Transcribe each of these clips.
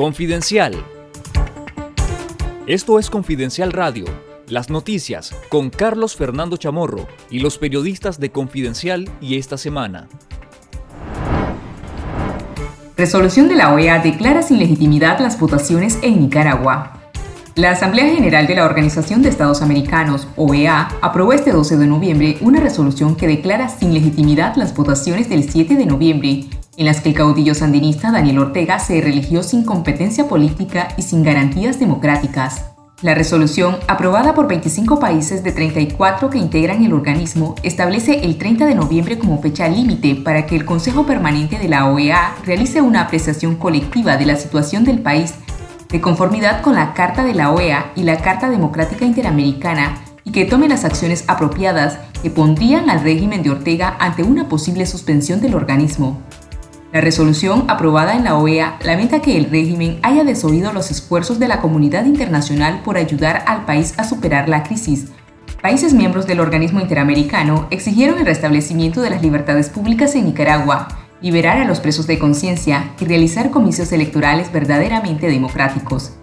Confidencial. Esto es Confidencial Radio, las noticias con Carlos Fernando Chamorro y los periodistas de Confidencial y esta semana. Resolución de la OEA declara sin legitimidad las votaciones en Nicaragua. La Asamblea General de la Organización de Estados Americanos, OEA, aprobó este 12 de noviembre una resolución que declara sin legitimidad las votaciones del 7 de noviembre en las que el caudillo sandinista Daniel Ortega se religió sin competencia política y sin garantías democráticas. La resolución, aprobada por 25 países de 34 que integran el organismo, establece el 30 de noviembre como fecha límite para que el Consejo Permanente de la OEA realice una apreciación colectiva de la situación del país de conformidad con la Carta de la OEA y la Carta Democrática Interamericana y que tome las acciones apropiadas que pondrían al régimen de Ortega ante una posible suspensión del organismo. La resolución aprobada en la OEA lamenta que el régimen haya desoído los esfuerzos de la comunidad internacional por ayudar al país a superar la crisis. Países miembros del organismo interamericano exigieron el restablecimiento de las libertades públicas en Nicaragua, liberar a los presos de conciencia y realizar comicios electorales verdaderamente democráticos.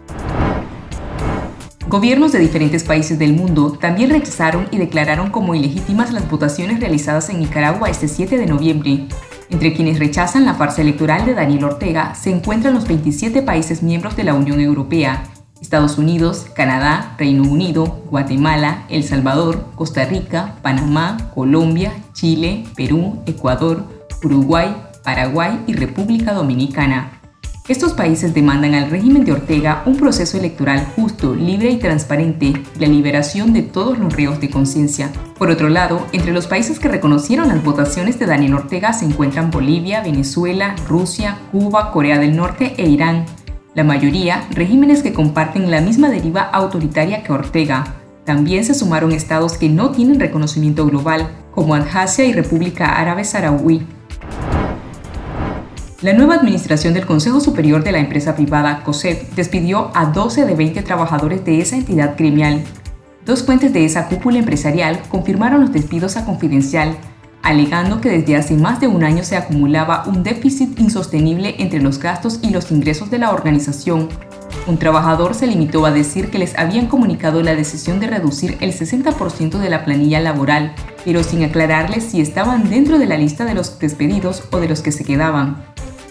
Gobiernos de diferentes países del mundo también rechazaron y declararon como ilegítimas las votaciones realizadas en Nicaragua este 7 de noviembre, entre quienes rechazan la farsa electoral de Daniel Ortega se encuentran los 27 países miembros de la Unión Europea, Estados Unidos, Canadá, Reino Unido, Guatemala, El Salvador, Costa Rica, Panamá, Colombia, Chile, Perú, Ecuador, Uruguay, Paraguay y República Dominicana. Estos países demandan al régimen de Ortega un proceso electoral justo, libre y transparente la liberación de todos los reos de conciencia. Por otro lado, entre los países que reconocieron las votaciones de Daniel Ortega se encuentran Bolivia, Venezuela, Rusia, Cuba, Corea del Norte e Irán. La mayoría, regímenes que comparten la misma deriva autoritaria que Ortega. También se sumaron estados que no tienen reconocimiento global, como Abjasia y República Árabe Saharaui. La nueva administración del Consejo Superior de la empresa privada COSET despidió a 12 de 20 trabajadores de esa entidad gremial. Dos fuentes de esa cúpula empresarial confirmaron los despidos a Confidencial, alegando que desde hace más de un año se acumulaba un déficit insostenible entre los gastos y los ingresos de la organización. Un trabajador se limitó a decir que les habían comunicado la decisión de reducir el 60% de la planilla laboral, pero sin aclararles si estaban dentro de la lista de los despedidos o de los que se quedaban.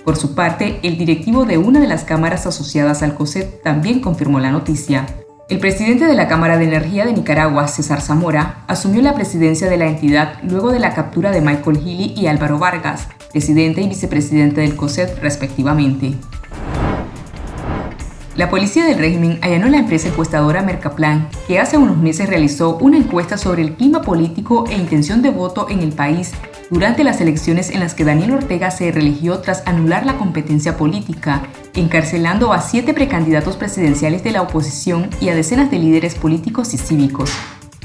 Por su parte, el directivo de una de las cámaras asociadas al COSET también confirmó la noticia. El presidente de la Cámara de Energía de Nicaragua, César Zamora, asumió la presidencia de la entidad luego de la captura de Michael Healy y Álvaro Vargas, presidente y vicepresidente del COSET respectivamente. La policía del régimen allanó la empresa encuestadora Mercaplan, que hace unos meses realizó una encuesta sobre el clima político e intención de voto en el país durante las elecciones en las que Daniel Ortega se religió tras anular la competencia política, encarcelando a siete precandidatos presidenciales de la oposición y a decenas de líderes políticos y cívicos.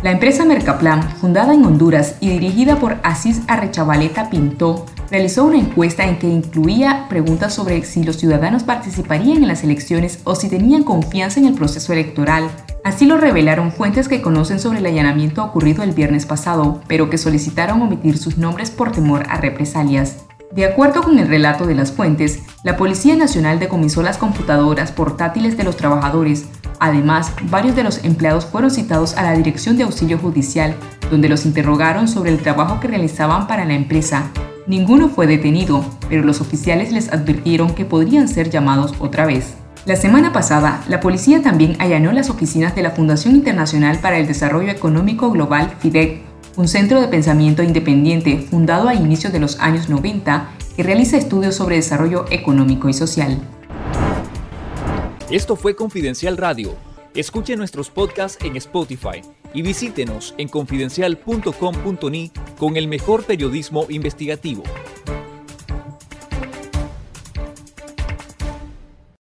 La empresa Mercaplan, fundada en Honduras y dirigida por Asís Arrechavaleta Pintó, realizó una encuesta en que incluía preguntas sobre si los ciudadanos participarían en las elecciones o si tenían confianza en el proceso electoral. Así lo revelaron fuentes que conocen sobre el allanamiento ocurrido el viernes pasado, pero que solicitaron omitir sus nombres por temor a represalias. De acuerdo con el relato de las fuentes, la Policía Nacional decomisó las computadoras portátiles de los trabajadores, Además, varios de los empleados fueron citados a la Dirección de Auxilio Judicial, donde los interrogaron sobre el trabajo que realizaban para la empresa. Ninguno fue detenido, pero los oficiales les advirtieron que podrían ser llamados otra vez. La semana pasada, la policía también allanó las oficinas de la Fundación Internacional para el Desarrollo Económico Global, FIDEC, un centro de pensamiento independiente fundado a inicios de los años 90 que realiza estudios sobre desarrollo económico y social. Esto fue Confidencial Radio. Escuche nuestros podcasts en Spotify y visítenos en confidencial.com.ni con el mejor periodismo investigativo.